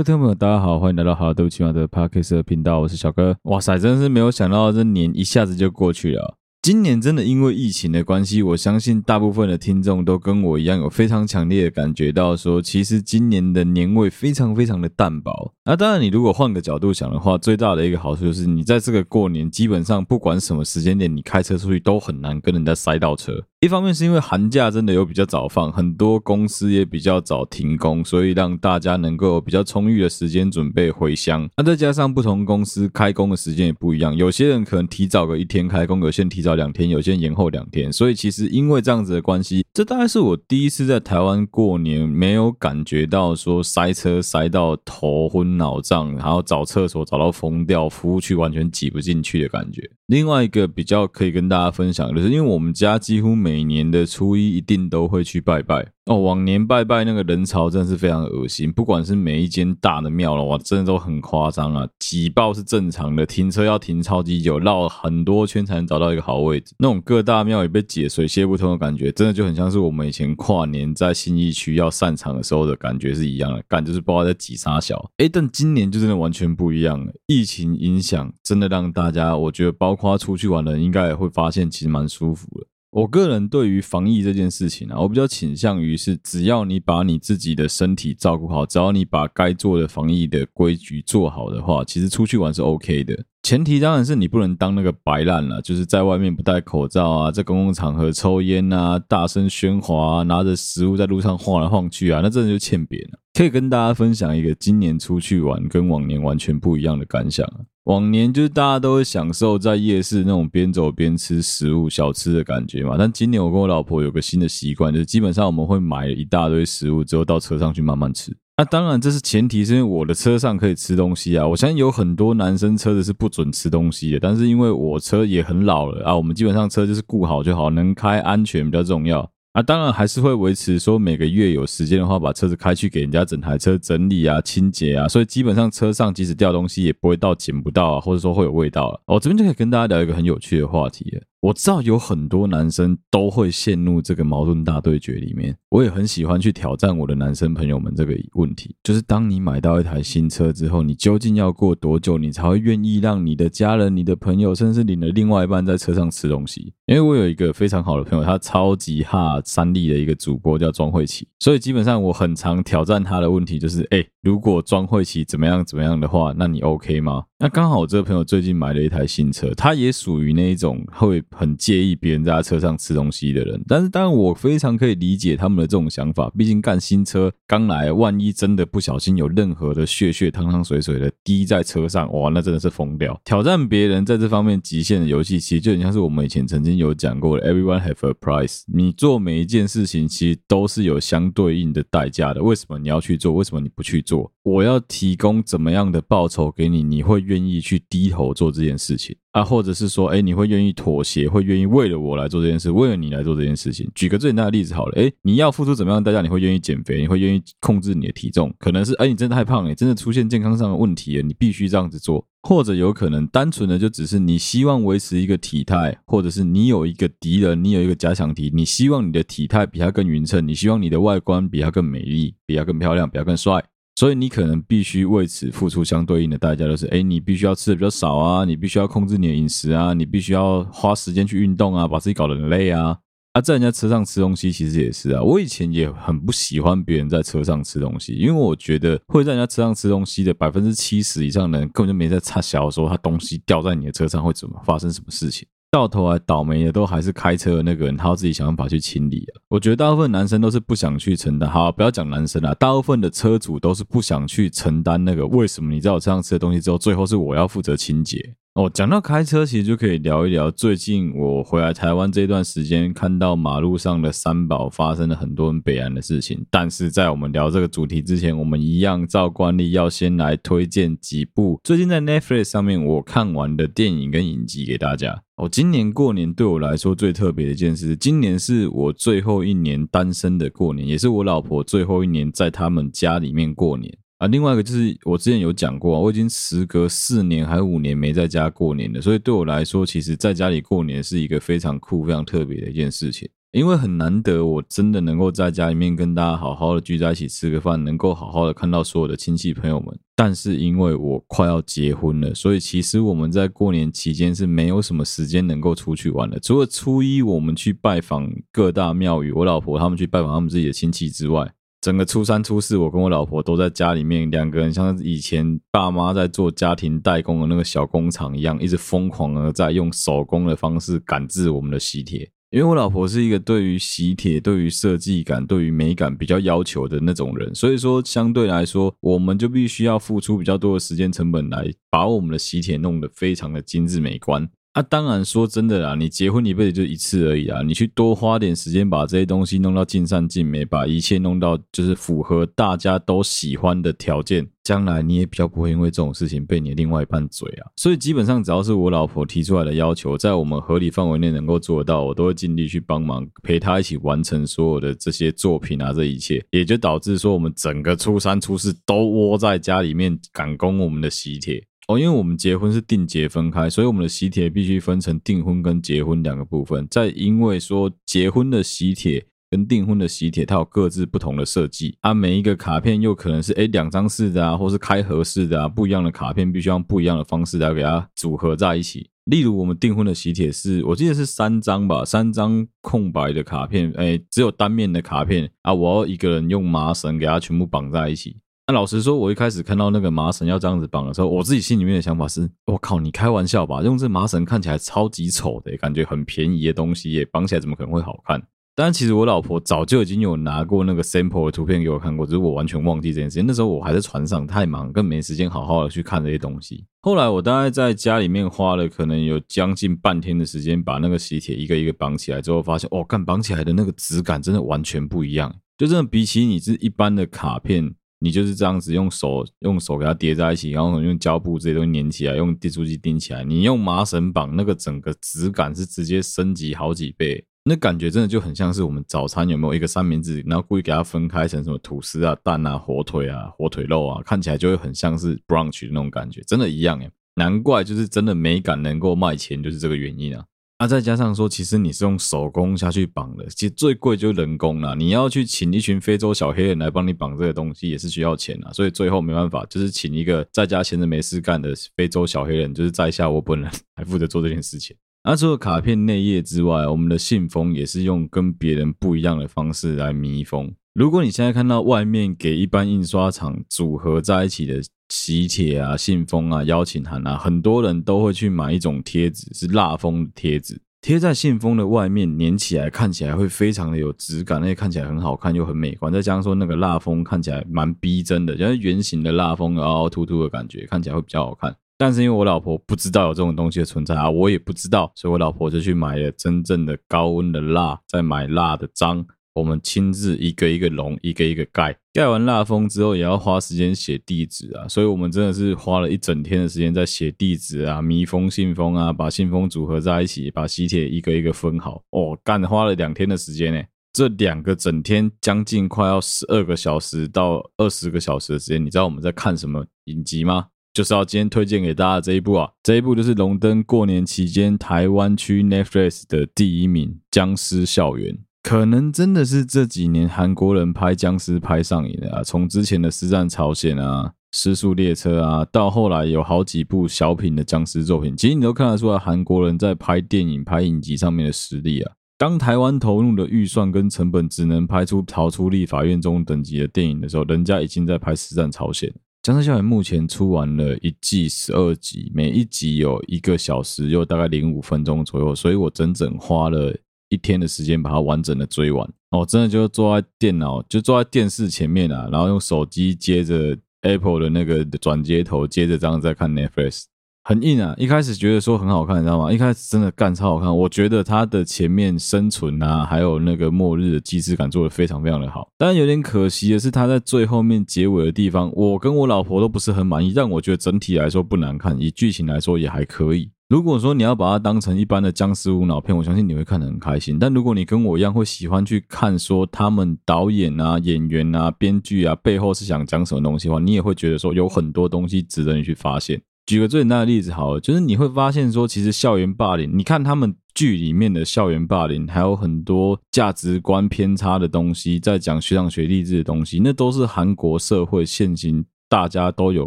各位听众朋友，大家好，欢迎来到好对不起嘛的 Podcast 频道，我是小哥。哇塞，真的是没有想到这年一下子就过去了。今年真的因为疫情的关系，我相信大部分的听众都跟我一样，有非常强烈的感觉到说，其实今年的年味非常非常的淡薄。那当然，你如果换个角度想的话，最大的一个好处就是，你在这个过年，基本上不管什么时间点，你开车出去都很难跟人家塞到车。一方面是因为寒假真的有比较早放，很多公司也比较早停工，所以让大家能够比较充裕的时间准备回乡。那再加上不同公司开工的时间也不一样，有些人可能提早个一天开工，有些人提早两天，有些人延后两天。所以其实因为这样子的关系，这大概是我第一次在台湾过年没有感觉到说塞车塞到头昏脑胀，然后找厕所找到疯掉，服务区完全挤不进去的感觉。另外一个比较可以跟大家分享的是，因为我们家几乎每每年的初一一定都会去拜拜。哦，往年拜拜那个人潮真的是非常恶心，不管是每一间大的庙了，哇，真的都很夸张啊，挤爆是正常的，停车要停超级久，绕很多圈才能找到一个好位置。那种各大庙也被挤水泄不通的感觉，真的就很像是我们以前跨年在新义区要散场的时候的感觉是一样的，感觉就是不知道在挤啥小。诶，但今年就真的完全不一样了，疫情影响真的让大家，我觉得包括出去玩的人应该也会发现其实蛮舒服的。我个人对于防疫这件事情啊，我比较倾向于是，只要你把你自己的身体照顾好，只要你把该做的防疫的规矩做好的话，其实出去玩是 OK 的。前提当然是你不能当那个白烂了，就是在外面不戴口罩啊，在公共场合抽烟啊，大声喧哗啊，拿着食物在路上晃来晃去啊，那真的就欠扁了。可以跟大家分享一个今年出去玩跟往年完全不一样的感想啊。往年就是大家都会享受在夜市那种边走边吃食物小吃的感觉嘛，但今年我跟我老婆有个新的习惯，就是基本上我们会买一大堆食物之后到车上去慢慢吃。那当然这是前提，是因为我的车上可以吃东西啊。我相信有很多男生车子是不准吃东西的，但是因为我车也很老了啊，我们基本上车就是顾好就好，能开安全比较重要。啊，当然还是会维持说每个月有时间的话，把车子开去给人家整台车整理啊、清洁啊，所以基本上车上即使掉东西也不会到捡不到啊，或者说会有味道了。哦这边就可以跟大家聊一个很有趣的话题了。我知道有很多男生都会陷入这个矛盾大对决里面，我也很喜欢去挑战我的男生朋友们这个问题，就是当你买到一台新车之后，你究竟要过多久，你才会愿意让你的家人、你的朋友，甚至你的另外一半在车上吃东西？因为我有一个非常好的朋友，他超级哈三立的一个主播叫庄慧琪，所以基本上我很常挑战他的问题就是，哎，如果庄慧琪怎么样怎么样的话，那你 OK 吗？那刚好我这个朋友最近买了一台新车，他也属于那一种会很介意别人在他车上吃东西的人。但是当然我非常可以理解他们的这种想法，毕竟干新车刚来，万一真的不小心有任何的血血汤汤水水的滴在车上，哇，那真的是疯掉。挑战别人在这方面极限的游戏，其实就很像是我们以前曾经有讲过的 “Everyone have a price”。你做每一件事情，其实都是有相对应的代价的。为什么你要去做？为什么你不去做？我要提供怎么样的报酬给你？你会？愿意去低头做这件事情啊，或者是说，哎，你会愿意妥协，会愿意为了我来做这件事，为了你来做这件事情。举个最简单的例子好了，哎，你要付出怎么样的代价？你会愿意减肥？你会愿意控制你的体重？可能是，哎，你真的太胖了，你真的出现健康上的问题了，你必须这样子做。或者有可能单纯的就只是你希望维持一个体态，或者是你有一个敌人，你有一个假想敌，你希望你的体态比他更匀称，你希望你的外观比他更美丽，比他更漂亮，比他更帅。所以你可能必须为此付出相对应的代价，就是，诶，你必须要吃的比较少啊，你必须要控制你的饮食啊，你必须要花时间去运动啊，把自己搞得很累啊。啊，在人家车上吃东西，其实也是啊。我以前也很不喜欢别人在车上吃东西，因为我觉得会在人家车上吃东西的百分之七十以上的人，根本就没在插小的时候，他东西掉在你的车上会怎么发生什么事情。到头来倒霉的都还是开车的那个人，他要自己想办法去清理。我觉得大部分男生都是不想去承担。好，不要讲男生啦，大部分的车主都是不想去承担那个。为什么你在我车上吃的东西之后，最后是我要负责清洁？哦，讲到开车，其实就可以聊一聊最近我回来台湾这段时间，看到马路上的三宝发生了很多很悲哀的事情。但是在我们聊这个主题之前，我们一样照惯例要先来推荐几部最近在 Netflix 上面我看完的电影跟影集给大家。哦，今年过年对我来说最特别的一件事，今年是我最后一年单身的过年，也是我老婆最后一年在他们家里面过年。啊，另外一个就是我之前有讲过，我已经时隔四年还五年没在家过年了，所以对我来说，其实在家里过年是一个非常酷、非常特别的一件事情。因为很难得，我真的能够在家里面跟大家好好的聚在一起吃个饭，能够好好的看到所有的亲戚朋友们。但是因为我快要结婚了，所以其实我们在过年期间是没有什么时间能够出去玩的。除了初一我们去拜访各大庙宇，我老婆他们去拜访他们自己的亲戚之外，整个初三、初四，我跟我老婆都在家里面，两个人像以前爸妈在做家庭代工的那个小工厂一样，一直疯狂的在用手工的方式赶制我们的喜帖。因为我老婆是一个对于喜帖、对于设计感、对于美感比较要求的那种人，所以说相对来说，我们就必须要付出比较多的时间成本来把我们的喜帖弄得非常的精致美观。啊，当然说真的啦，你结婚一辈子就一次而已啊，你去多花点时间把这些东西弄到尽善尽美，把一切弄到就是符合大家都喜欢的条件，将来你也比较不会因为这种事情被你另外一半嘴啊。所以基本上只要是我老婆提出来的要求，在我们合理范围内能够做到，我都会尽力去帮忙，陪她一起完成所有的这些作品啊，这一切也就导致说我们整个初三初四都窝在家里面赶工我们的喜帖。哦，因为我们结婚是订结分开，所以我们的喜帖必须分成订婚跟结婚两个部分。再因为说结婚的喜帖跟订婚的喜帖，它有各自不同的设计啊，每一个卡片又可能是诶两张式的啊，或是开合式的啊，不一样的卡片必须用不一样的方式来给它组合在一起。例如我们订婚的喜帖是我记得是三张吧，三张空白的卡片，诶只有单面的卡片啊，我要一个人用麻绳给它全部绑在一起。那老实说，我一开始看到那个麻绳要这样子绑的时候，我自己心里面的想法是：我靠，你开玩笑吧？用这麻绳看起来超级丑的，感觉很便宜的东西耶，绑起来怎么可能会好看？但其实我老婆早就已经有拿过那个 sample 的图片给我看过，只是我完全忘记这件事情。那时候我还在船上，太忙，更没时间好好的去看这些东西。后来我大概在家里面花了可能有将近半天的时间，把那个喜帖一个一个绑起来之后，发现哦，干绑起来的那个质感真的完全不一样，就真的比起你是一般的卡片。你就是这样子用手用手给它叠在一起，然后用胶布这些东西粘起来，用订书机钉起来。你用麻绳绑，那个整个质感是直接升级好几倍，那感觉真的就很像是我们早餐有没有一个三明治，然后故意给它分开成什么吐司啊、蛋啊、火腿啊、火腿肉啊，看起来就会很像是 brunch 的那种感觉，真的一样耶。难怪就是真的美感能够卖钱，就是这个原因啊。那、啊、再加上说，其实你是用手工下去绑的，其实最贵就是人工啦。你要去请一群非洲小黑人来帮你绑这个东西，也是需要钱啊。所以最后没办法，就是请一个在家闲着没事干的非洲小黑人，就是在下我本人还负责做这件事情。那、除了卡片内页之外，我们的信封也是用跟别人不一样的方式来密封。如果你现在看到外面给一般印刷厂组合在一起的喜帖啊、信封啊、邀请函啊，很多人都会去买一种贴纸，是蜡封贴纸，贴在信封的外面，粘起来看起来会非常的有质感，而且看起来很好看又很美观。再加上说那个蜡封看起来蛮逼真的，就是圆形的蜡封，凹凹凸凸的感觉，看起来会比较好看。但是因为我老婆不知道有这种东西的存在啊，我也不知道，所以我老婆就去买了真正的高温的蜡，再买蜡的章。我们亲自一个一个笼，一个一个盖。盖完蜡封之后，也要花时间写地址啊。所以我们真的是花了一整天的时间在写地址啊、密封信封啊、把信封组合在一起、把喜帖一个一个分好。哦，干花了两天的时间呢。这两个整天将近快要十二个小时到二十个小时的时间，你知道我们在看什么影集吗？就是要今天推荐给大家这一部啊。这一部就是荣登过年期间台湾区 Netflix 的第一名《僵尸校园》。可能真的是这几年韩国人拍僵尸拍上瘾了啊！从之前的《尸战朝鲜》啊、《尸速列车》啊，到后来有好几部小品的僵尸作品，其实你都看得出来韩国人在拍电影、拍影集上面的实力啊。当台湾投入的预算跟成本只能拍出逃出立法院中等级的电影的时候，人家已经在拍《尸战朝鲜》。僵尸校园目前出完了一季十二集，每一集有一个小时又大概零五分钟左右，所以我整整花了。一天的时间把它完整的追完哦，真的就坐在电脑，就坐在电视前面啊，然后用手机接着 Apple 的那个转接头，接着这样在看 Netflix，很硬啊。一开始觉得说很好看，你知道吗？一开始真的干超好看，我觉得它的前面生存啊，还有那个末日的机制感做得非常非常的好。但有点可惜的是，它在最后面结尾的地方，我跟我老婆都不是很满意，但我觉得整体来说不难看，以剧情来说也还可以。如果说你要把它当成一般的僵尸无脑片，我相信你会看得很开心。但如果你跟我一样会喜欢去看说他们导演啊、演员啊、编剧啊背后是想讲什么东西的话，你也会觉得说有很多东西值得你去发现。举个最简单的例子好了，就是你会发现说，其实校园霸凌，你看他们剧里面的校园霸凌，还有很多价值观偏差的东西，在讲学长学弟制的东西，那都是韩国社会现行大家都有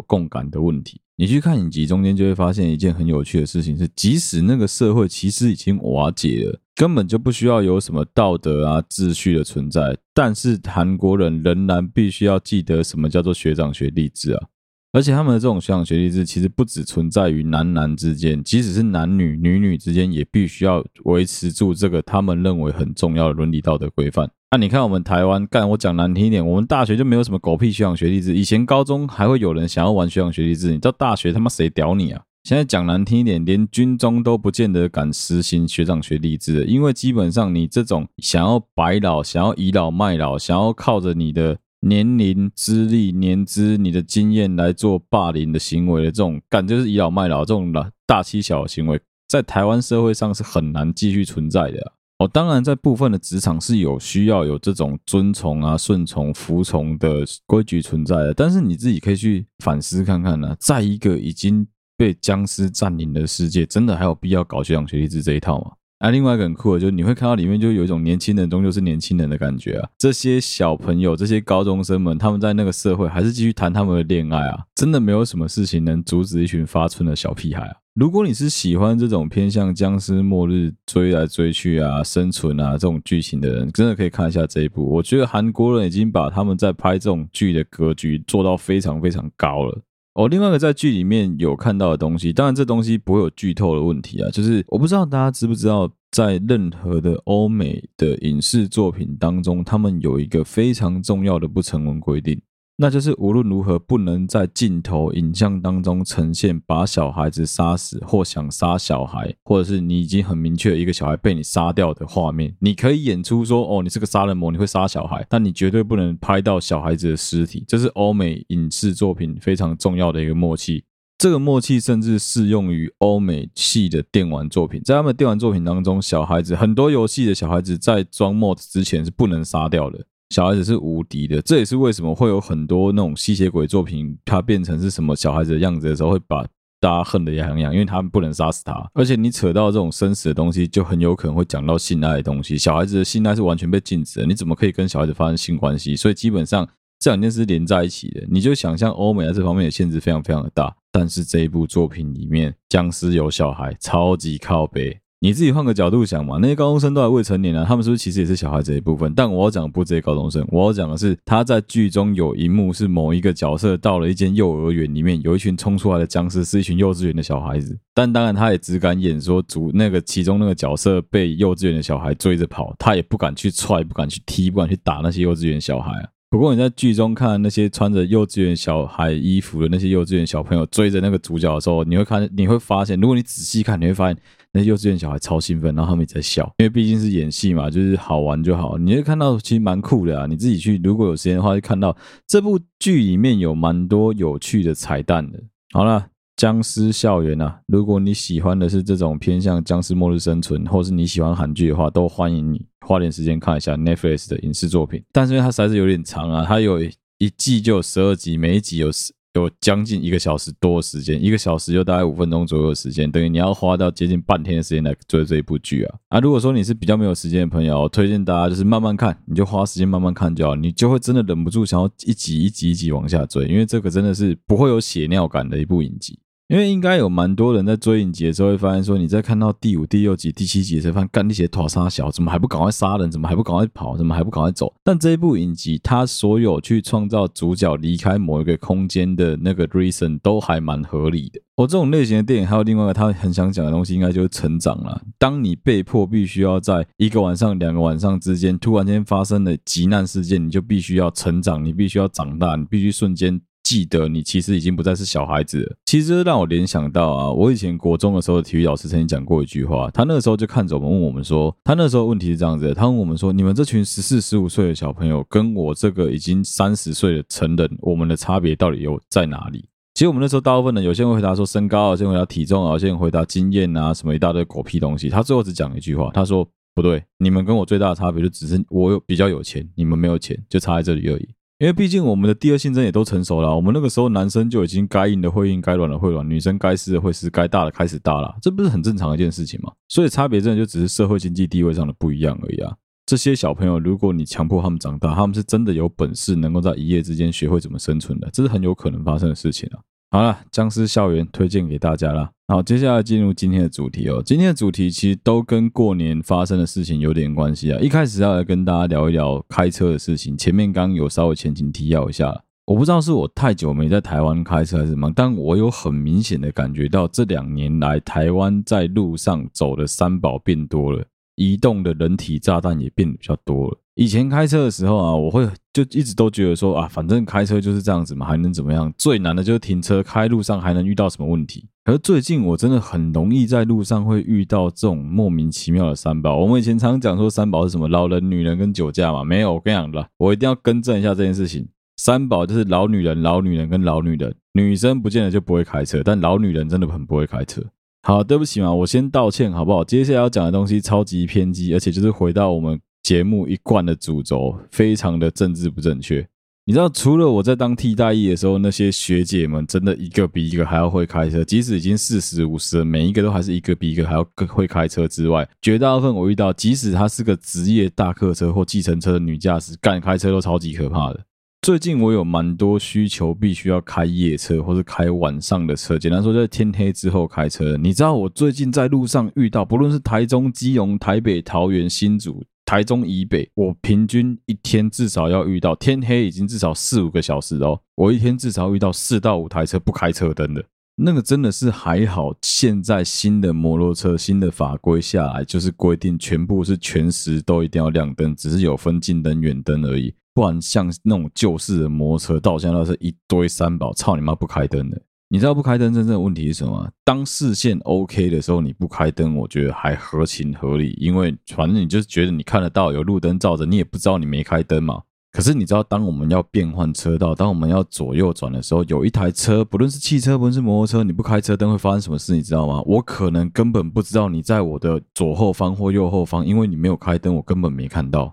共感的问题。你去看影集中间就会发现一件很有趣的事情是，即使那个社会其实已经瓦解了，根本就不需要有什么道德啊秩序的存在，但是韩国人仍然必须要记得什么叫做学长学弟制啊。而且他们的这种学长学弟制，其实不只存在于男男之间，即使是男女、女女之间，也必须要维持住这个他们认为很重要的伦理道德规范。那、你看我们台湾，干我讲难听一点，我们大学就没有什么狗屁学长学弟制。以前高中还会有人想要玩学长学弟制，你到大学他妈谁屌你啊？现在讲难听一点，连军中都不见得敢实行学长学弟制，因为基本上你这种想要白老、想要倚老卖老、想要靠着你的。年龄、资历、年资、你的经验来做霸凌的行为的这种感觉是倚老卖老这种大欺小的行为，在台湾社会上是很难继续存在的啊。哦，当然，在部分的职场是有需要有这种遵从啊、顺从、服从的规矩存在的，但是你自己可以去反思看看呢，在一个已经被僵尸占领的世界，真的还有必要搞学长学弟制这一套吗？啊，另外一个很酷的，就是你会看到里面就有一种年轻人终究是年轻人的感觉啊。这些小朋友，这些高中生们，他们在那个社会还是继续谈他们的恋爱啊，真的没有什么事情能阻止一群发春的小屁孩啊。如果你是喜欢这种偏向僵尸末日追来追去啊、生存啊这种剧情的人，真的可以看一下这一部。我觉得韩国人已经把他们在拍这种剧的格局做到非常非常高了。哦，另外一个在剧里面有看到的东西，当然这东西不会有剧透的问题啊。就是我不知道大家知不知道，在任何的欧美的影视作品当中，他们有一个非常重要的不成文规定。那就是无论如何不能在镜头影像当中呈现把小孩子杀死或想杀小孩，或者是你已经很明确一个小孩被你杀掉的画面。你可以演出说哦，你是个杀人魔，你会杀小孩，但你绝对不能拍到小孩子的尸体。这是欧美影视作品非常重要的一个默契。这个默契甚至适用于欧美系的电玩作品。在他们电玩作品当中，小孩子很多游戏的小孩子在装 mod 之前是不能杀掉的。小孩子是无敌的，这也是为什么会有很多那种吸血鬼作品，它变成是什么小孩子的样子的时候，会把大家恨得牙痒痒，因为他们不能杀死他。而且你扯到这种生死的东西，就很有可能会讲到性爱的东西。小孩子的性爱是完全被禁止的，你怎么可以跟小孩子发生性关系？所以基本上这两件事连在一起的。你就想象欧美在这方面的限制非常非常的大，但是这一部作品里面，僵尸有小孩，超级靠北。你自己换个角度想嘛，那些高中生都还未成年啊，他们是不是其实也是小孩子的一部分？但我要讲的不是这些高中生，我要讲的是他在剧中有一幕是某一个角色到了一间幼儿园里面，有一群冲出来的僵尸是一群幼稚园的小孩子，但当然他也只敢演说主那个其中那个角色被幼稚园的小孩追着跑，他也不敢去踹，不敢去踢，不敢去打那些幼稚园小孩啊。不过你在剧中看那些穿着幼稚园小孩衣服的那些幼稚园小朋友追着那个主角的时候，你会看，你会发现，如果你仔细看，你会发现。那些幼稚园小孩超兴奋，然后他们也在笑，因为毕竟是演戏嘛，就是好玩就好。你会看到其实蛮酷的啊，你自己去如果有时间的话，就看到这部剧里面有蛮多有趣的彩蛋的。好了，僵尸校园啊，如果你喜欢的是这种偏向僵尸末日生存，或是你喜欢韩剧的话，都欢迎你花点时间看一下 Netflix 的影视作品。但是因为它实在是有点长啊，它有一季就有十二集，每一集有。有将近一个小时多的时间，一个小时就大概五分钟左右的时间，等于你要花到接近半天的时间来追这一部剧啊！啊，如果说你是比较没有时间的朋友，我推荐大家就是慢慢看，你就花时间慢慢看就好，你就会真的忍不住想要一集一集一集往下追，因为这个真的是不会有血尿感的一部影集。因为应该有蛮多人在追影集的时候会发现说，你在看到第五、第六集、第七集的时候，发现干那些拖沙小，怎么还不赶快杀人？怎么还不赶快跑？怎么还不赶快走？但这一部影集，它所有去创造主角离开某一个空间的那个 reason 都还蛮合理的。我、哦、这种类型的电影，还有另外一个他很想讲的东西，应该就是成长了。当你被迫必须要在一个晚上、两个晚上之间，突然间发生了急难事件，你就必须要成长，你必须要长大，你必须瞬间。记得你其实已经不再是小孩子了。其实让我联想到啊，我以前国中的时候，体育老师曾经讲过一句话。他那个时候就看着我们问我们说，他那时候问题是这样子的，他问我们说，你们这群十四、十五岁的小朋友，跟我这个已经三十岁的成人，我们的差别到底有在哪里？其实我们那时候大部分人，有些人回答说身高，有些人回答体重，有些人回答经验啊，什么一大堆狗屁东西。他最后只讲一句话，他说不对，你们跟我最大的差别就只是我有比较有钱，你们没有钱，就差在这里而已。因为毕竟我们的第二性征也都成熟了，我们那个时候男生就已经该硬的会硬，该软的会软，女生该湿的会湿，该大的开始大了，这不是很正常的一件事情吗？所以差别真的就只是社会经济地位上的不一样而已啊。这些小朋友，如果你强迫他们长大，他们是真的有本事能够在一夜之间学会怎么生存的，这是很有可能发生的事情啊。好了，僵尸校园推荐给大家了。好，接下来进入今天的主题哦。今天的主题其实都跟过年发生的事情有点关系啊。一开始要来跟大家聊一聊开车的事情。前面刚刚有稍微前情提要一下，我不知道是我太久没在台湾开车还是什么，但我有很明显的感觉到这两年来台湾在路上走的三宝变多了。移动的人体炸弹也变得比较多了。以前开车的时候啊，我会就一直都觉得说啊，反正开车就是这样子嘛，还能怎么样？最难的就是停车，开路上还能遇到什么问题？可是最近我真的很容易在路上会遇到这种莫名其妙的三宝。我们以前常讲说三宝是什么？老人、女人跟酒驾嘛？没有，我跟你讲了，我一定要更正一下这件事情。三宝就是老女人、老女人跟老女人。女生不见得就不会开车，但老女人真的很不会开车。好，对不起嘛，我先道歉，好不好？接下来要讲的东西超级偏激，而且就是回到我们节目一贯的主轴，非常的政治不正确。你知道，除了我在当替代役的时候，那些学姐们真的一个比一个还要会开车，即使已经四十五十，每一个都还是一个比一个还要更会开车之外，绝大部分我遇到，即使她是个职业大客车或计程车的女驾驶，干开车都超级可怕的。最近我有蛮多需求，必须要开夜车或是开晚上的车。简单说，在天黑之后开车。你知道我最近在路上遇到，不论是台中、基隆、台北、桃园、新竹、台中以北，我平均一天至少要遇到天黑已经至少四五个小时哦。我一天至少遇到四到五台车不开车灯的，那个真的是还好。现在新的摩托车新的法规下来，就是规定全部是全时都一定要亮灯，只是有分近灯、远灯而已。不然像那种旧式的摩托车，到现在都是一堆三宝，操你妈不开灯的！你知道不开灯真正的问题是什么？当视线 OK 的时候，你不开灯，我觉得还合情合理，因为反正你就是觉得你看得到有路灯照着，你也不知道你没开灯嘛。可是你知道，当我们要变换车道，当我们要左右转的时候，有一台车，不论是汽车，不论是摩托车，你不开车灯会发生什么事？你知道吗？我可能根本不知道你在我的左后方或右后方，因为你没有开灯，我根本没看到。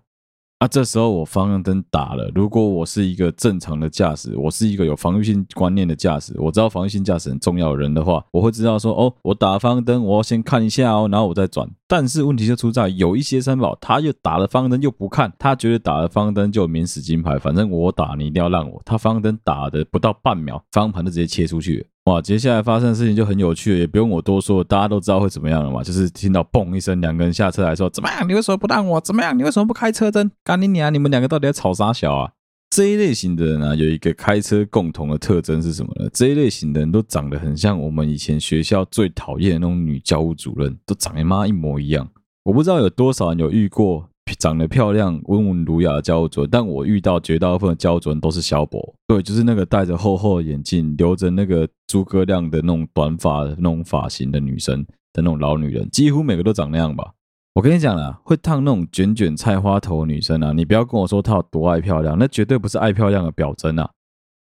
啊，这时候我方向灯打了。如果我是一个正常的驾驶，我是一个有防御性观念的驾驶，我知道防御性驾驶很重要的人的话，我会知道说，哦，我打方向灯，我要先看一下哦，然后我再转。但是问题就出在有一些三宝，他又打了方向灯又不看，他觉得打了方向灯就免死金牌，反正我打你一定要让我。他方向灯打的不到半秒，方向盘就直接切出去。哇，接下来发生的事情就很有趣了，也不用我多说，大家都知道会怎么样了嘛。就是听到嘣一声，两个人下车来说：“怎么样？你为什么不让我？怎么样？你为什么不开车灯？干你娘！你们两个到底在吵啥小啊？”这一类型的人啊，有一个开车共同的特征是什么呢？这一类型的人都长得很像我们以前学校最讨厌的那种女教务主任，都长得妈一模一样。我不知道有多少人有遇过。长得漂亮、温文儒雅的教主，但我遇到绝大部分的教主都是萧博，对，就是那个戴着厚厚的眼镜、留着那个诸葛亮的那种短发那种发型的女生的那种老女人，几乎每个都长那样吧。我跟你讲啦，会烫那种卷卷菜花头的女生啊，你不要跟我说她有多爱漂亮，那绝对不是爱漂亮的表征啊。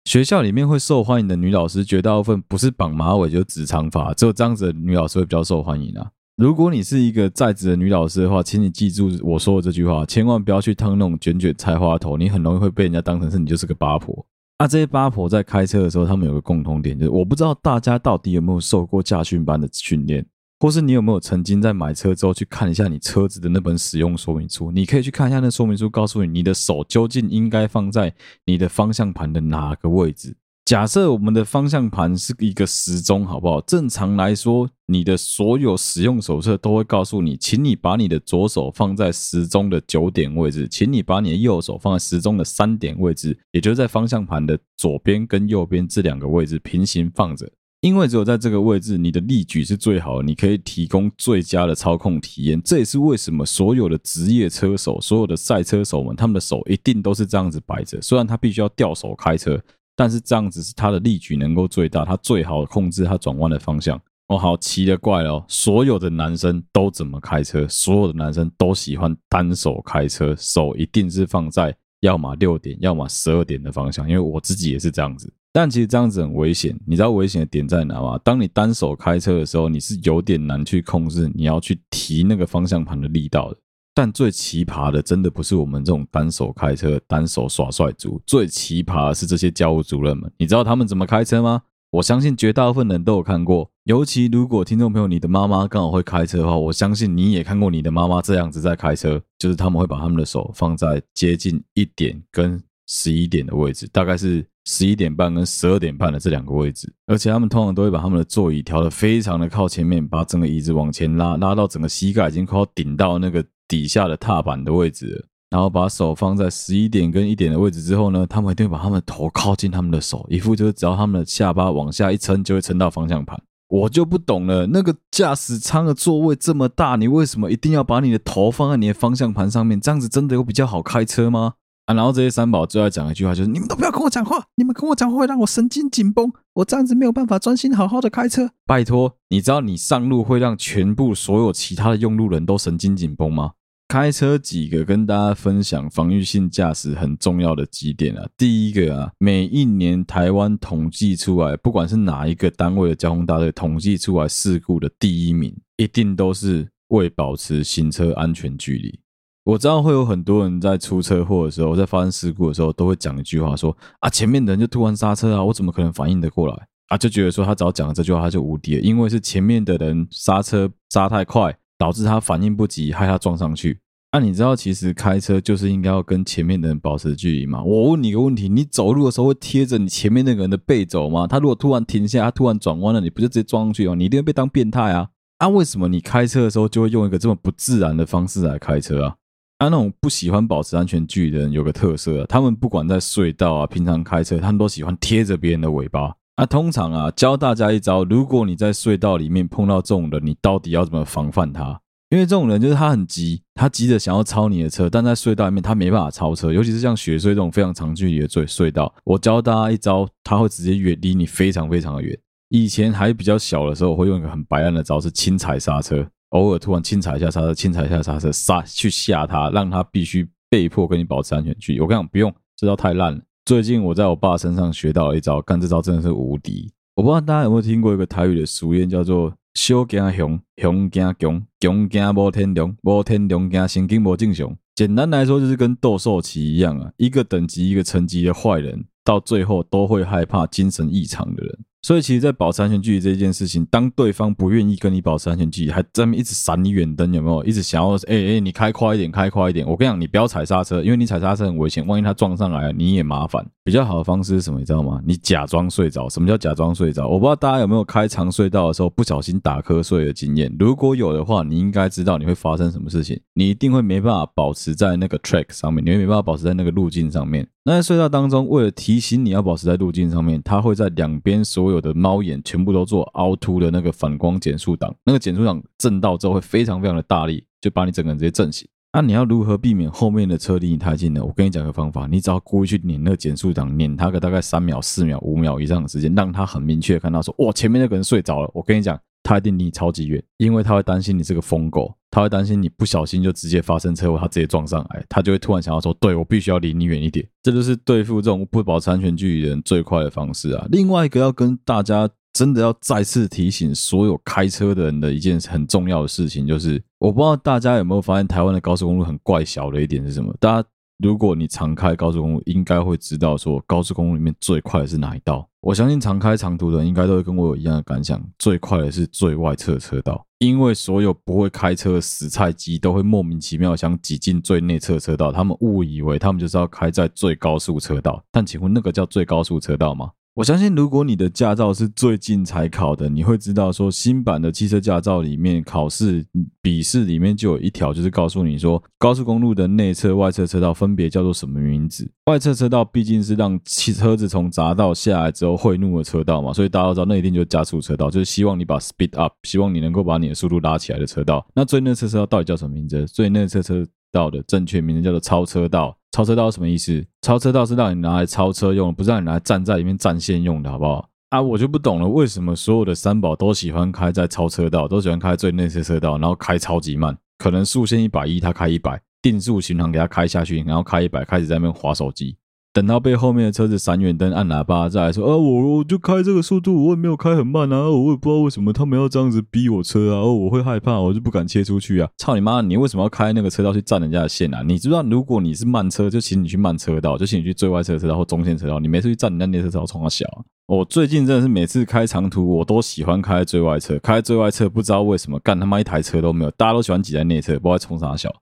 学校里面会受欢迎的女老师，绝大部分不是绑马尾就是直长发，只有这样子的女老师会比较受欢迎啊。如果你是一个在职的女老师的话，请你记住我说的这句话，千万不要去烫那种卷卷菜花头，你很容易会被人家当成是你就是个八婆。啊，这些八婆在开车的时候，他们有个共同点，就是我不知道大家到底有没有受过驾训班的训练，或是你有没有曾经在买车之后去看一下你车子的那本使用说明书？你可以去看一下那说明书，告诉你你的手究竟应该放在你的方向盘的哪个位置。假设我们的方向盘是一个时钟，好不好？正常来说，你的所有使用手册都会告诉你，请你把你的左手放在时钟的九点位置，请你把你的右手放在时钟的三点位置，也就是在方向盘的左边跟右边这两个位置平行放着。因为只有在这个位置，你的力矩是最好的，你可以提供最佳的操控体验。这也是为什么所有的职业车手、所有的赛车手们，他们的手一定都是这样子摆着。虽然他必须要掉手开车。但是这样子是他的力矩能够最大，他最好控制他转弯的方向。哦，好奇了怪哦，所有的男生都怎么开车？所有的男生都喜欢单手开车，手一定是放在要么六点，要么十二点的方向。因为我自己也是这样子，但其实这样子很危险。你知道危险的点在哪吗？当你单手开车的时候，你是有点难去控制你要去提那个方向盘的力道的。但最奇葩的，真的不是我们这种单手开车、单手耍帅族，最奇葩的是这些教务主任们。你知道他们怎么开车吗？我相信绝大部分人都有看过，尤其如果听众朋友你的妈妈刚好会开车的话，我相信你也看过你的妈妈这样子在开车，就是他们会把他们的手放在接近一点跟十一点的位置，大概是十一点半跟十二点半的这两个位置，而且他们通常都会把他们的座椅调得非常的靠前面，把整个椅子往前拉，拉到整个膝盖已经快要顶到那个底下的踏板的位置。然后把手放在十一点跟一点的位置之后呢，他们一定会把他们的头靠近他们的手，一副就是只要他们的下巴往下一撑，就会撑到方向盘。我就不懂了，那个驾驶舱的座位这么大，你为什么一定要把你的头放在你的方向盘上面？这样子真的有比较好开车吗？啊，然后这些三宝最爱讲一句话就是：你们都不要跟我讲话，你们跟我讲话会让我神经紧绷，我这样子没有办法专心好好的开车。拜托，你知道你上路会让全部所有其他的用路人都神经紧绷吗？开车几个跟大家分享防御性驾驶很重要的几点啊，第一个啊，每一年台湾统计出来，不管是哪一个单位的交通大队统计出来事故的第一名，一定都是为保持行车安全距离。我知道会有很多人在出车祸的时候，在发生事故的时候，都会讲一句话说啊，前面的人就突然刹车啊，我怎么可能反应得过来啊？就觉得说他只要讲了这句话，他就无敌了，因为是前面的人刹车刹太快。导致他反应不及，害他撞上去。那、你知道，其实开车就是应该要跟前面的人保持距离吗？我问你一个问题：你走路的时候会贴着你前面那个人的背走吗？他如果突然停下，他突然转弯了，你不就直接撞上去哦？你一定会被当变态啊！啊，为什么你开车的时候就会用一个这么不自然的方式来开车啊？啊，那种不喜欢保持安全距离的人有个特色，他们不管在隧道啊，平常开车，他们都喜欢贴着别人的尾巴。那、通常啊，教大家一招：如果你在隧道里面碰到这种人，你到底要怎么防范他？因为这种人就是他很急，他急着想要超你的车，但在隧道里面他没办法超车，尤其是像雪隧这种非常长距离的隧隧道。我教大家一招，他会直接远离你非常非常的远。以前还比较小的时候，我会用一个很白烂的招式，轻踩刹车，偶尔突然轻踩一下刹车，轻踩一下刹车，刹去吓他，让他必须被迫跟你保持安全距离。我跟你讲，不用，这招太烂了。最近我在我爸身上学到一招，干这招真的是无敌。我不知道大家有没有听过一个台语的俗谚，叫做“小惊熊，熊惊熊，熊惊无天良，无天良惊神经无正常”。简单来说，就是跟斗兽棋一样啊，一个等级一个层级的坏人，到最后都会害怕精神异常的人。所以，其实，在保持安全距离这件事情，当对方不愿意跟你保持安全距离，还在那一直闪你远灯，有没有？一直想要，哎、欸、哎、你开快一点，开快一点。我跟你讲，你不要踩刹车，因为你踩刹车很危险，万一他撞上来了，你也麻烦。比较好的方式是什么？你知道吗？你假装睡着。什么叫假装睡着？我不知道大家有没有开长隧道的时候不小心打瞌睡的经验。如果有的话，你应该知道你会发生什么事情。你一定会没办法保持在那个 track 上面，你会没办法保持在那个路径上面。那在隧道当中，为了提醒你要保持在路径上面，它会在两边所有有的猫眼全部都做凹凸的那个反光减速档。那个减速档震到之后会非常非常的大力，就把你整个人直接震醒。那、你要如何避免后面的车离你太近呢？我跟你讲个方法，你只要故意去碾那个减速档，碾它个大概三秒、四秒、五秒以上的时间，让它很明确看到说，哇，前面那个人睡着了。我跟你讲。他一定离你超级远，因为他会担心你是个疯狗，他会担心你不小心就直接发生车祸，他直接撞上来，他就会突然想要说，对，我必须要离你远一点，这就是对付这种不保持安全距离的人最快的方式啊。另外一个要跟大家真的要再次提醒所有开车的人的一件很重要的事情，就是我不知道大家有没有发现台湾的高速公路很怪小的一点是什么？大家。如果你常开高速公路，应该会知道说高速公路里面最快的是哪一道。我相信常开长途的人应该都会跟我有一样的感想，最快的是最外侧车道，因为所有不会开车的死菜鸡都会莫名其妙想挤进最内侧车道，他们误以为他们就是要开在最高速车道，但请问那个叫最高速车道吗？我相信，如果你的驾照是最近才考的，你会知道说，新版的汽车驾照里面考试笔试里面就有一条，就是告诉你说，高速公路的内侧、外侧车道分别叫做什么名字。外侧车道毕竟是让汽车子从匝道下来之后会怒的车道嘛，所以大家都知道那一定就是加速车道，就是希望你把 speed up，希望你能够把你的速度拉起来的车道。那最内侧车道到底叫什么名字？最内侧车道的正确名字叫做超车道。超车道什么意思？超车道是让你拿来超车用，不是让你拿来站在里面占线用的，好不好？啊，我就不懂了，为什么所有的三宝都喜欢开在超车道，都喜欢开最内侧车道，然后开超级慢，可能速限一百一，他开一百，定速巡航给他开下去，然后开一百，开始在那边划手机。等到被后面的车子闪远灯按喇叭，再来说，啊，我我就开这个速度，我也没有开很慢啊，我也不知道为什么他们要这样子逼我车啊，哦，我会害怕，我就不敢切出去啊，操你妈，你为什么要开那个车道去占人家的线啊？你知道，如果你是慢车，就请你去慢车道，就请你去最外侧车道或中线车道，你没事去占人家内侧车道，冲他小啊！我最近真的是每次开长途，我都喜欢开最外侧，开最外侧不知道为什么，干他妈一台车都没有，大家都喜欢挤在内侧，不知道冲啥小。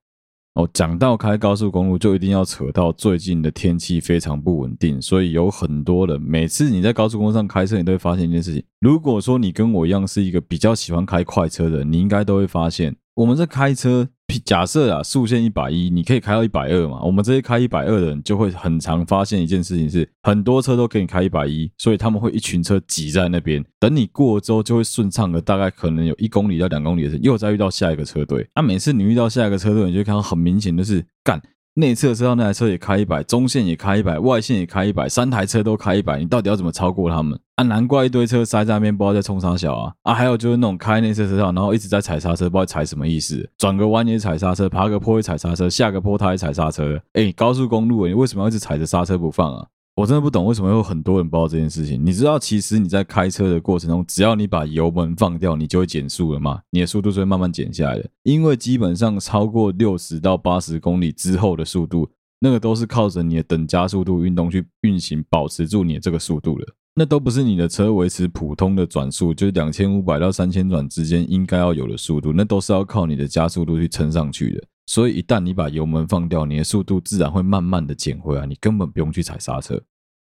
哦，讲到开高速公路，就一定要扯到最近的天气非常不稳定，所以有很多人每次你在高速公路上开车，你都会发现一件事情。如果说你跟我一样是一个比较喜欢开快车的人，你应该都会发现。我们在开车，假设啊，速限一百一，你可以开到一百二嘛。我们这些开一百二的人，就会很常发现一件事情是，很多车都给你开一百一，所以他们会一群车挤在那边，等你过了之后，就会顺畅的，大概可能有一公里到两公里的时候，又再遇到下一个车队。那、每次你遇到下一个车队，你就看到很明显的是干。内侧车道那台车也开一百，中线也开一百，外线也开一百，三台车都开一百，你到底要怎么超过他们？啊，难怪一堆车塞在那边，不知道在冲啥小啊！啊，还有就是那种开内侧车道，然后一直在踩刹车，不知道踩什么意思？转个弯也踩刹车，爬个坡也踩刹车，下个坡他也踩刹车。哎，高速公路，你为什么要一直踩着刹车不放啊？我真的不懂为什么有很多人不知道这件事情。你知道，其实你在开车的过程中，只要你把油门放掉，你就会减速了吗？你的速度是会慢慢减下来的，因为基本上超过六十到八十公里之后的速度，那个都是靠着你的等加速度运动去运行，保持住你的这个速度的。那都不是你的车维持普通的转速，就是两千五百到三千转之间应该要有的速度，那都是要靠你的加速度去撑上去的。所以一旦你把油门放掉，你的速度自然会慢慢的减回来，你根本不用去踩刹车。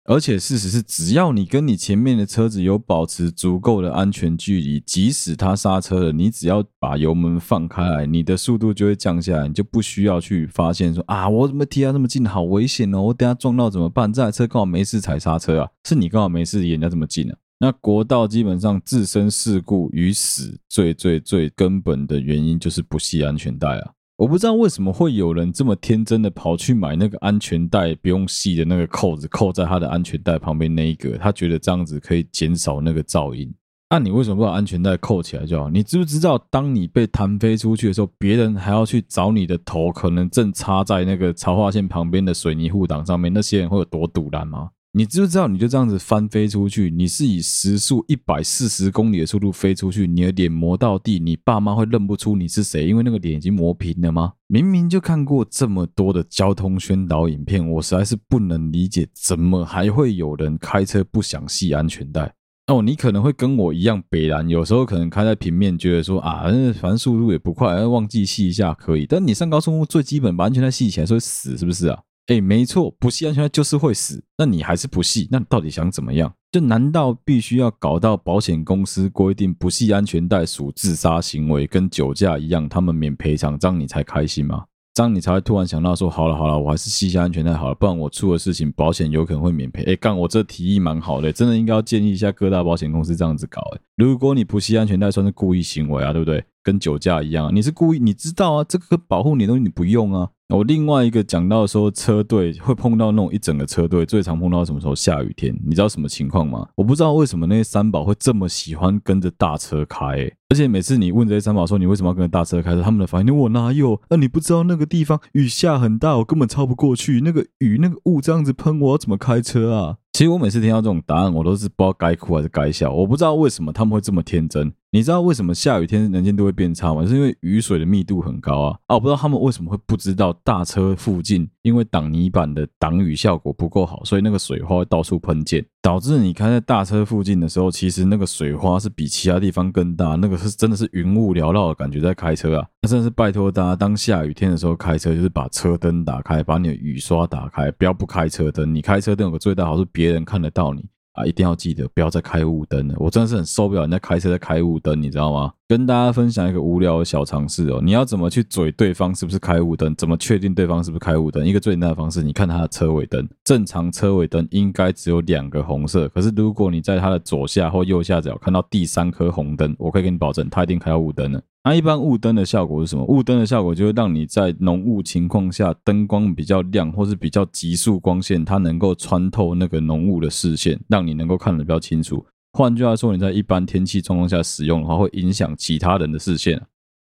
而且事实是，只要你跟你前面的车子有保持足够的安全距离，即使他刹车了，你只要把油门放开来，你的速度就会降下来，你就不需要去发现说啊，我怎么贴他那么近，好危险哦，我等下撞到怎么办？这台车刚好没事踩刹车啊，是你刚好没事人家这么近啊。那国道基本上自身事故与死最最最根本的原因就是不系安全带啊。我不知道为什么会有人这么天真的跑去买那个安全带不用系的那个扣子，扣在他的安全带旁边那一个，他觉得这样子可以减少那个噪音。那你为什么不把安全带扣起来就好？你知不知道，当你被弹飞出去的时候，别人还要去找你的头，可能正插在那个槽化线旁边的水泥护挡上面，那些人会有多赌烂吗？你知不知道，你就这样子翻飞出去，你是以时速一百四十公里的速度飞出去，你的脸磨到地，你爸妈会认不出你是谁，因为那个脸已经磨平了吗？明明就看过这么多的交通宣导影片，我实在是不能理解，怎么还会有人开车不想系安全带？哦，你可能会跟我一样北烂，有时候可能开在平面，觉得说啊，反正速度也不快，忘记系一下可以。但你上高速公路最基本把安全带系起来，是会死是不是啊？哎，没错，不系安全带就是会死。那你还是不系，那你到底想怎么样？就难道必须要搞到保险公司规定不系安全带属自杀行为，跟酒驾一样，他们免赔偿，这样你才开心吗？这样你才会突然想到说，好了好了，我还是系下安全带好了，不然我出了事情，保险有可能会免赔。哎，干，我这提议蛮好的，真的应该要建议一下各大保险公司这样子搞。哎，如果你不系安全带，算是故意行为啊，对不对？跟酒驾一样，你是故意，你知道啊，这个保护你的东西你不用啊。我另外一个讲到说，车队会碰到那种一整个车队，最常碰到什么时候？下雨天，你知道什么情况吗？我不知道为什么那些三宝会这么喜欢跟着大车开，而且每次你问这些三宝说你为什么要跟着大车开，他们的反应，我哪有？那你不知道那个地方雨下很大，我根本超不过去，那个雨那个雾这样子喷，我要怎么开车啊？其实我每次听到这种答案，我都是不知道该哭还是该笑。我不知道为什么他们会这么天真。你知道为什么下雨天能见度会变差吗？是因为雨水的密度很高啊！啊，我不知道他们为什么会不知道大车附近，因为挡泥板的挡雨效果不够好，所以那个水花会到处喷溅，导致你开在大车附近的时候，其实那个水花是比其他地方更大，那个是真的是云雾缭绕的感觉在开车啊！那真的是拜托大家，当下雨天的时候开车，就是把车灯打开，把你的雨刷打开，不要不开车灯。你开车灯有个最大好处，别人看得到你。啊，一定要记得不要再开雾灯了！我真的是很受不了人家开车在开雾灯，你知道吗？跟大家分享一个无聊的小常识哦，你要怎么去嘴对方是不是开雾灯？怎么确定对方是不是开雾灯？一个最简单的方式，你看他的车尾灯，正常车尾灯应该只有两个红色，可是如果你在他的左下或右下角看到第三颗红灯，我可以给你保证，他一定开到雾灯了。那一般雾灯的效果是什么？雾灯的效果就是让你在浓雾情况下，灯光比较亮，或是比较急速光线，它能够穿透那个浓雾的视线，让你能够看得比较清楚。换句话说，你在一般天气状况下使用的话，会影响其他人的视线。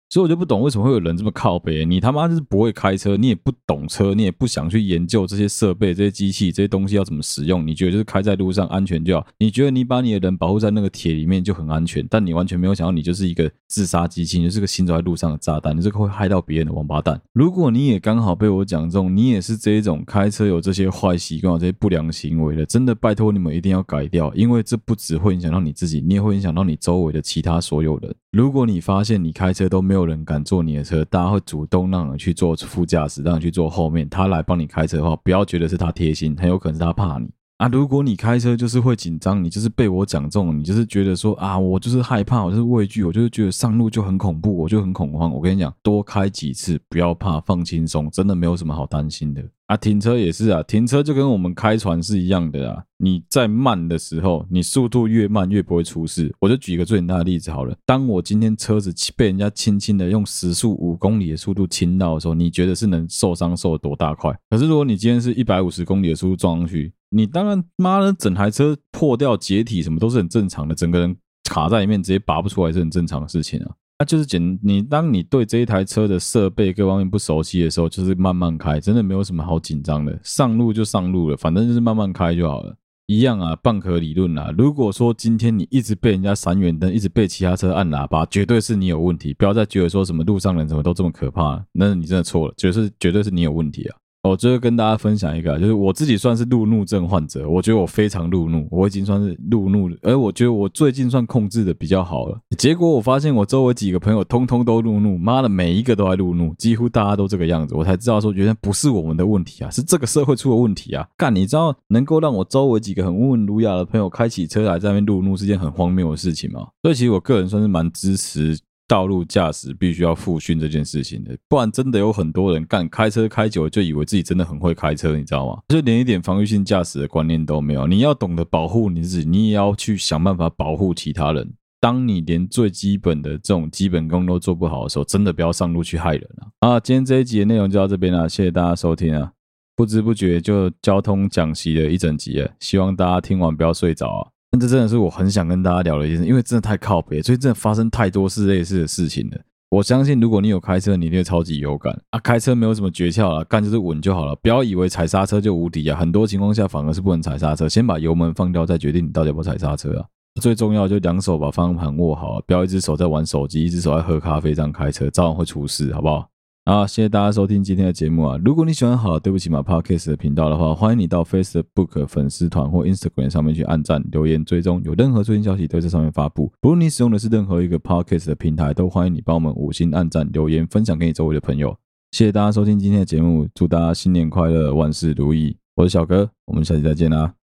所以我就不懂为什么会有人这么靠北。你他妈就是不会开车，你也不懂车，你也不想去研究这些设备、这些机器、这些东西要怎么使用。你觉得就是开在路上安全就好？你觉得你把你的人保护在那个铁里面就很安全？但你完全没有想到，你就是一个自杀机器，你是个行走在路上的炸弹，你这个会害到别人的王八蛋。如果你也刚好被我讲中，你也是这一种开车有这些坏习惯、这些不良行为的，真的拜托你们一定要改掉，因为这不只会影响到你自己，你也会影响到你周围的其他所有人。如果你发现你开车都没有人敢坐你的车，大家会主动让你去坐副驾驶，让你去坐后面，他来帮你开车的话，不要觉得是他贴心，很有可能是他怕你啊。如果你开车就是会紧张，你就是被我讲中，你就是觉得说啊，我就是害怕，我就是畏惧，我就是觉得上路就很恐怖，我就很恐慌。我跟你讲，多开几次，不要怕，放轻松，真的没有什么好担心的。啊，停车也是啊，停车就跟我们开船是一样的啊。你在慢的时候，你速度越慢越不会出事。我就举一个最简单的例子好了，当我今天车子被人家轻轻的用时速五公里的速度倾到的时候，你觉得是能受伤受多大块？可是如果你今天是一百五十公里的速度撞上去，你当然妈的整台车破掉解体什么都是很正常的，整个人卡在里面直接拔不出来是很正常的事情啊。那、啊、就是简，你当你对这一台车的设备各方面不熟悉的时候，就是慢慢开，真的没有什么好紧张的。上路就上路了，反正就是慢慢开就好了。一样啊，蚌壳理论啊。如果说今天你一直被人家闪远灯，一直被其他车按喇叭，绝对是你有问题。不要再觉得说什么路上人怎么都这么可怕，那你真的错了，绝对是绝对是你有问题啊。我最后跟大家分享一个，就是我自己算是路怒症患者，我觉得我非常路怒，我已经算是路怒了，而我觉得我最近算控制的比较好了。结果我发现我周围几个朋友通通都路怒，妈的，每一个都在路怒，几乎大家都这个样子，我才知道说，原来不是我们的问题啊，是这个社会出了问题啊！干，你知道能够让我周围几个很温文儒雅的朋友开起车来在那边路怒是件很荒谬的事情吗？所以其实我个人算是蛮支持。道路驾驶必须要复训这件事情的，不然真的有很多人干开车开久了就以为自己真的很会开车，你知道吗？就连一点防御性驾驶的观念都没有。你要懂得保护你自己，你也要去想办法保护其他人。当你连最基本的这种基本功都做不好的时候，真的不要上路去害人啊！啊，今天这一集的内容就到这边了，谢谢大家收听啊！不知不觉就交通讲习了一整集了，希望大家听完不要睡着啊！这真的是我很想跟大家聊的一件事，因为真的太靠北，所以真的发生太多次类似的事情了。我相信，如果你有开车，你一定会超级有感啊！开车没有什么诀窍了，干就是稳就好了，不要以为踩刹车就无敌啊！很多情况下反而是不能踩刹车，先把油门放掉，再决定你到底要不要踩刹车啊！最重要就两手把方向盘握好，不要一只手在玩手机，一只手在喝咖啡这样开车，早晚会出事，好不好？好，谢谢大家收听今天的节目啊！如果你喜欢好对不起嘛 Podcast 的频道的话，欢迎你到 Facebook 粉丝团或 Instagram 上面去按赞、留言、追踪，有任何最新消息都在上面发布。不论你使用的是任何一个 Podcast 的平台，都欢迎你帮我们五星按赞、留言、分享给你周围的朋友。谢谢大家收听今天的节目，祝大家新年快乐，万事如意！我是小哥，我们下期再见啦，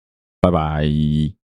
拜拜。